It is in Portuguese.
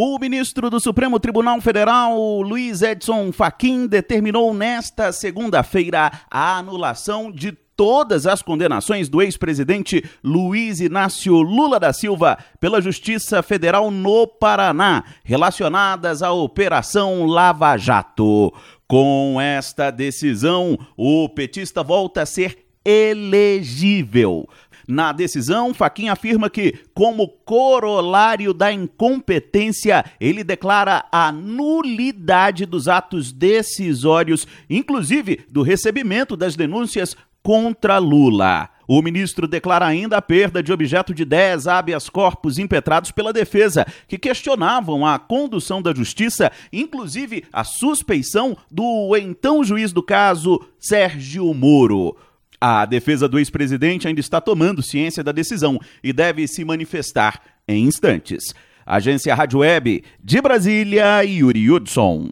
O ministro do Supremo Tribunal Federal, Luiz Edson Fachin, determinou nesta segunda-feira a anulação de todas as condenações do ex-presidente Luiz Inácio Lula da Silva pela Justiça Federal no Paraná, relacionadas à Operação Lava Jato. Com esta decisão, o petista volta a ser elegível. Na decisão, Faquinha afirma que, como corolário da incompetência, ele declara a nulidade dos atos decisórios, inclusive do recebimento das denúncias contra Lula. O ministro declara ainda a perda de objeto de 10 habeas corpus impetrados pela defesa, que questionavam a condução da justiça, inclusive a suspeição do então juiz do caso, Sérgio Moro. A defesa do ex-presidente ainda está tomando ciência da decisão e deve se manifestar em instantes. Agência Rádio Web de Brasília, Yuri Hudson.